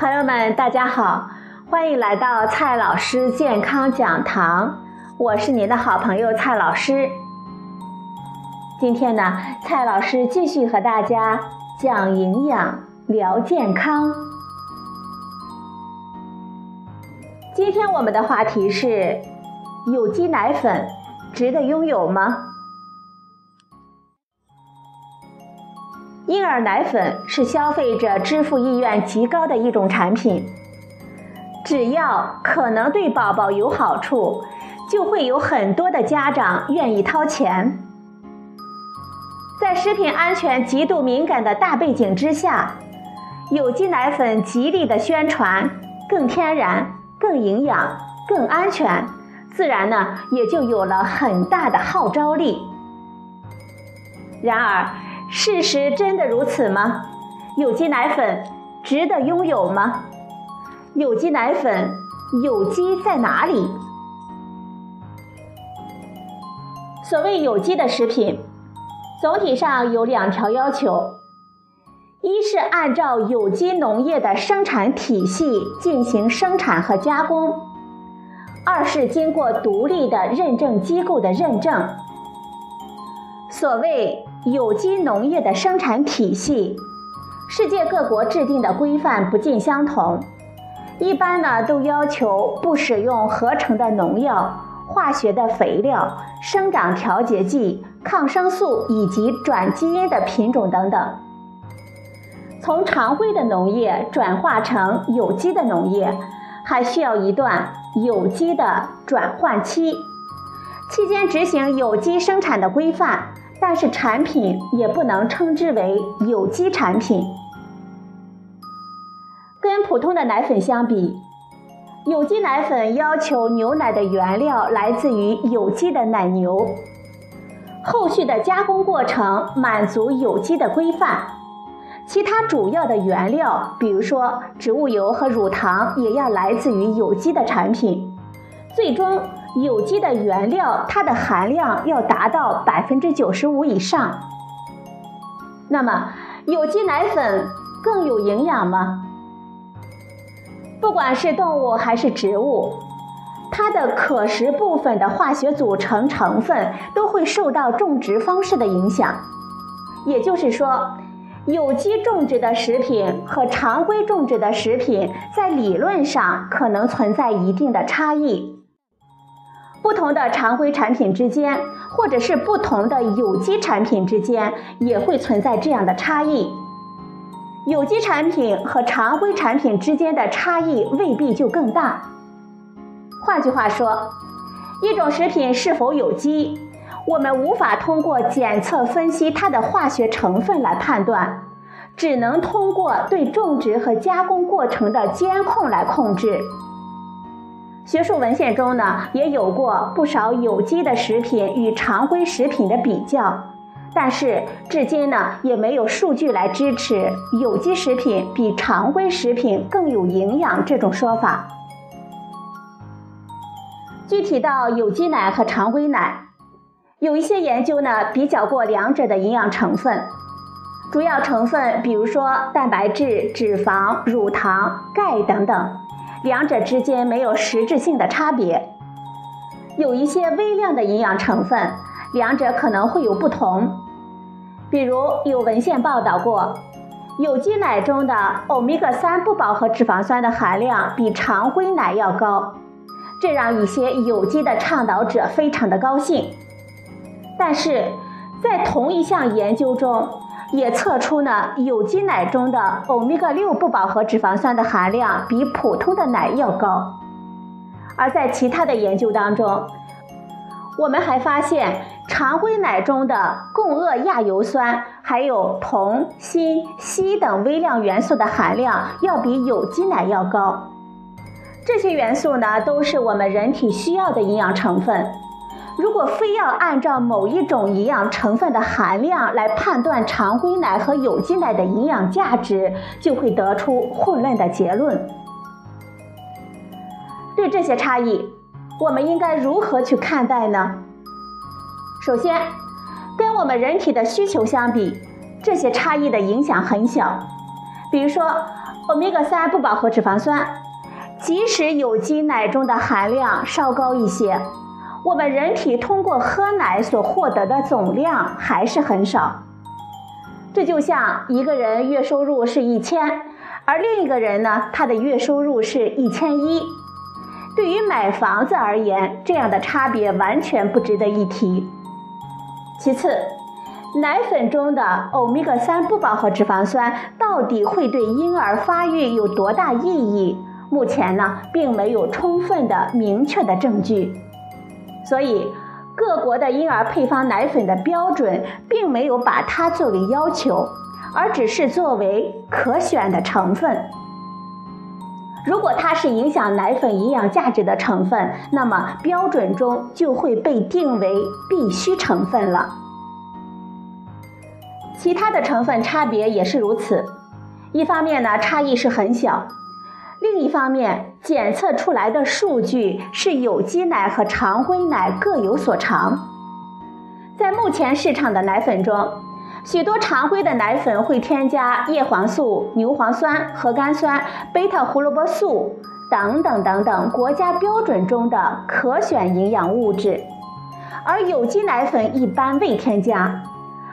朋友们，大家好，欢迎来到蔡老师健康讲堂，我是您的好朋友蔡老师。今天呢，蔡老师继续和大家讲营养、聊健康。今天我们的话题是：有机奶粉值得拥有吗？婴儿奶粉是消费者支付意愿极高的一种产品，只要可能对宝宝有好处，就会有很多的家长愿意掏钱。在食品安全极度敏感的大背景之下，有机奶粉极力的宣传更天然、更营养、更安全，自然呢也就有了很大的号召力。然而，事实真的如此吗？有机奶粉值得拥有吗？有机奶粉有机在哪里？所谓有机的食品，总体上有两条要求：一是按照有机农业的生产体系进行生产和加工；二是经过独立的认证机构的认证。所谓。有机农业的生产体系，世界各国制定的规范不尽相同。一般呢，都要求不使用合成的农药、化学的肥料、生长调节剂、抗生素以及转基因的品种等等。从常规的农业转化成有机的农业，还需要一段有机的转换期，期间执行有机生产的规范。但是产品也不能称之为有机产品。跟普通的奶粉相比，有机奶粉要求牛奶的原料来自于有机的奶牛，后续的加工过程满足有机的规范，其他主要的原料，比如说植物油和乳糖，也要来自于有机的产品，最终。有机的原料，它的含量要达到百分之九十五以上。那么，有机奶粉更有营养吗？不管是动物还是植物，它的可食部分的化学组成成分都会受到种植方式的影响。也就是说，有机种植的食品和常规种植的食品在理论上可能存在一定的差异。不同的常规产品之间，或者是不同的有机产品之间，也会存在这样的差异。有机产品和常规产品之间的差异未必就更大。换句话说，一种食品是否有机，我们无法通过检测分析它的化学成分来判断，只能通过对种植和加工过程的监控来控制。学术文献中呢，也有过不少有机的食品与常规食品的比较，但是至今呢，也没有数据来支持有机食品比常规食品更有营养这种说法。具体到有机奶和常规奶，有一些研究呢比较过两者的营养成分，主要成分比如说蛋白质、脂肪、乳糖、钙等等。两者之间没有实质性的差别，有一些微量的营养成分，两者可能会有不同。比如有文献报道过，有机奶中的欧米伽三不饱和脂肪酸的含量比常规奶要高，这让一些有机的倡导者非常的高兴。但是在同一项研究中，也测出呢，有机奶中的欧米伽六不饱和脂肪酸的含量比普通的奶要高，而在其他的研究当中，我们还发现常规奶中的共轭亚油酸还有铜、锌、硒等微量元素的含量要比有机奶要高。这些元素呢，都是我们人体需要的营养成分。如果非要按照某一种营养成分的含量来判断常规奶和有机奶的营养价值，就会得出混乱的结论。对这些差异，我们应该如何去看待呢？首先，跟我们人体的需求相比，这些差异的影响很小。比如说，欧米伽三不饱和脂肪酸，即使有机奶中的含量稍高一些，我们人体通过喝奶所获得的总量还是很少。这就像一个人月收入是一千，而另一个人呢，他的月收入是一千一。对于买房子而言，这样的差别完全不值得一提。其次，奶粉中的欧米伽三不饱和脂肪酸到底会对婴儿发育有多大意义？目前呢，并没有充分的明确的证据。所以，各国的婴儿配方奶粉的标准并没有把它作为要求，而只是作为可选的成分。如果它是影响奶粉营养价值的成分，那么标准中就会被定为必需成分了。其他的成分差别也是如此，一方面呢差异是很小，另一方面检测出来的数据是有机奶和常规奶各有所长。在目前市场的奶粉中，许多常规的奶粉会添加叶黄素、牛磺酸、核苷酸、贝塔胡萝卜素等等等等国家标准中的可选营养物质，而有机奶粉一般未添加。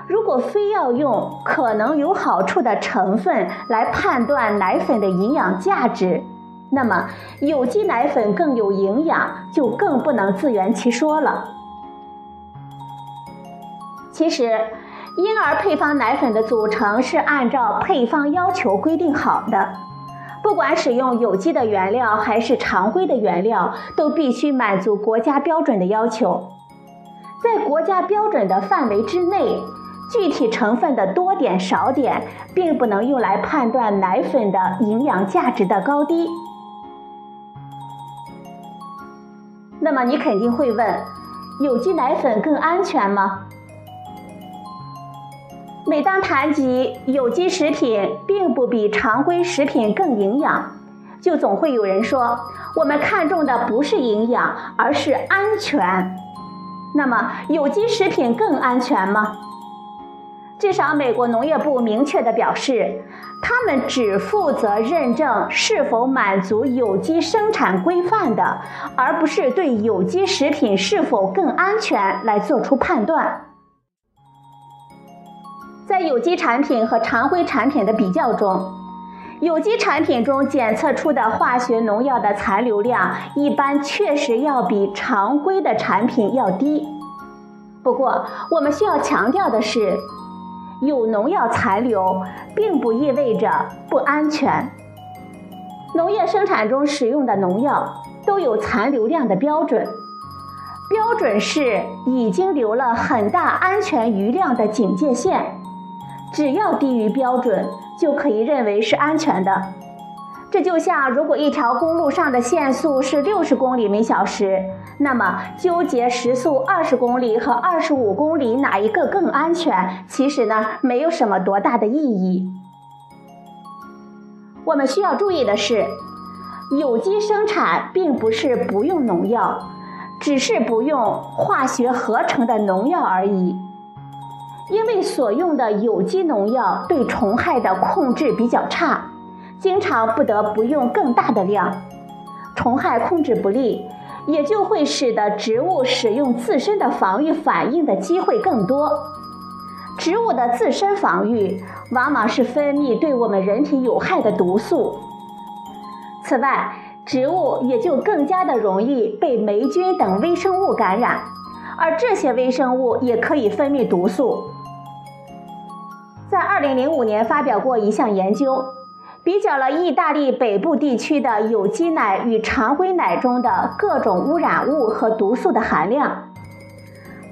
如果非要用可能有好处的成分来判断奶粉的营养价值，那么有机奶粉更有营养，就更不能自圆其说了。其实。婴儿配方奶粉的组成是按照配方要求规定好的，不管使用有机的原料还是常规的原料，都必须满足国家标准的要求。在国家标准的范围之内，具体成分的多点少点，并不能用来判断奶粉的营养价值的高低。那么你肯定会问，有机奶粉更安全吗？每当谈及有机食品并不比常规食品更营养，就总会有人说我们看重的不是营养，而是安全。那么，有机食品更安全吗？至少美国农业部明确地表示，他们只负责认证是否满足有机生产规范的，而不是对有机食品是否更安全来做出判断。在有机产品和常规产品的比较中，有机产品中检测出的化学农药的残留量一般确实要比常规的产品要低。不过，我们需要强调的是，有农药残留并不意味着不安全。农业生产中使用的农药都有残留量的标准，标准是已经留了很大安全余量的警戒线。只要低于标准，就可以认为是安全的。这就像，如果一条公路上的限速是六十公里每小时，那么纠结时速二十公里和二十五公里哪一个更安全，其实呢，没有什么多大的意义。我们需要注意的是，有机生产并不是不用农药，只是不用化学合成的农药而已。因为所用的有机农药对虫害的控制比较差，经常不得不用更大的量，虫害控制不力，也就会使得植物使用自身的防御反应的机会更多。植物的自身防御往往是分泌对我们人体有害的毒素，此外，植物也就更加的容易被霉菌等微生物感染，而这些微生物也可以分泌毒素。在二零零五年发表过一项研究，比较了意大利北部地区的有机奶与常规奶中的各种污染物和毒素的含量，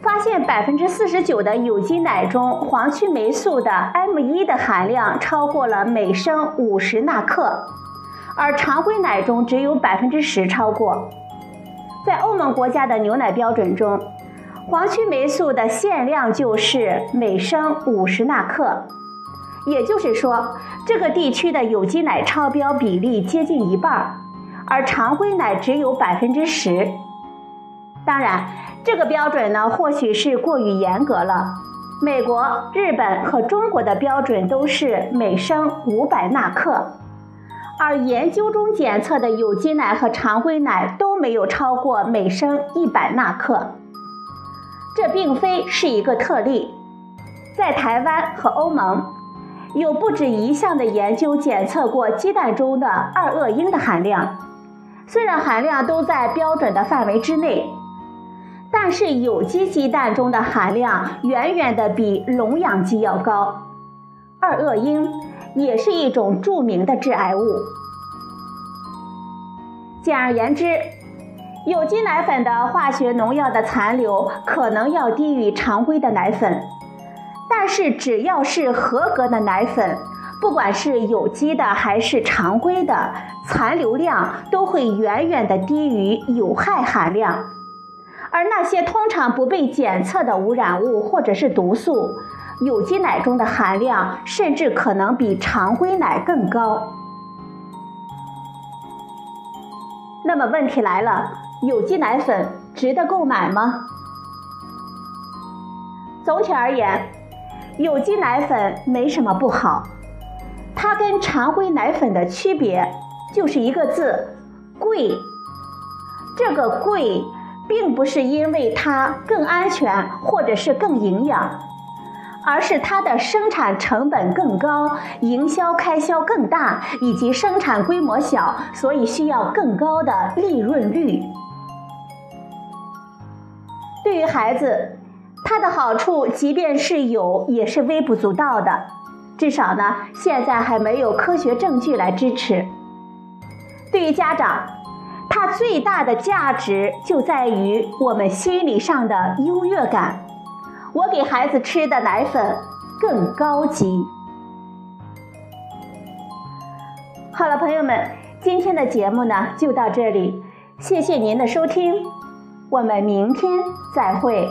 发现百分之四十九的有机奶中黄曲霉素的 M 一的含量超过了每升五十纳克，而常规奶中只有百分之十超过。在欧盟国家的牛奶标准中。黄曲霉素的限量就是每升五十纳克，也就是说，这个地区的有机奶超标比例接近一半，而常规奶只有百分之十。当然，这个标准呢，或许是过于严格了。美国、日本和中国的标准都是每升五百纳克，而研究中检测的有机奶和常规奶都没有超过每升一百纳克。这并非是一个特例，在台湾和欧盟，有不止一项的研究检测过鸡蛋中的二恶英的含量，虽然含量都在标准的范围之内。但是有机鸡蛋中的含量远远的比笼养鸡要高，二恶英也是一种著名的致癌物。简而言之，有机奶粉的化学农药的残留可能要低于常规的奶粉，但是只要是合格的奶粉，不管是有机的还是常规的，残留量都会远远的低于有害含量。而那些通常不被检测的污染物或者是毒素，有机奶中的含量甚至可能比常规奶更高。那么问题来了，有机奶粉值得购买吗？总体而言，有机奶粉没什么不好，它跟常规奶粉的区别就是一个字：贵。这个贵。并不是因为它更安全或者是更营养，而是它的生产成本更高，营销开销更大，以及生产规模小，所以需要更高的利润率。对于孩子，它的好处即便是有，也是微不足道的，至少呢，现在还没有科学证据来支持。对于家长，它最大的价值就在于我们心理上的优越感。我给孩子吃的奶粉更高级。好了，朋友们，今天的节目呢就到这里，谢谢您的收听，我们明天再会。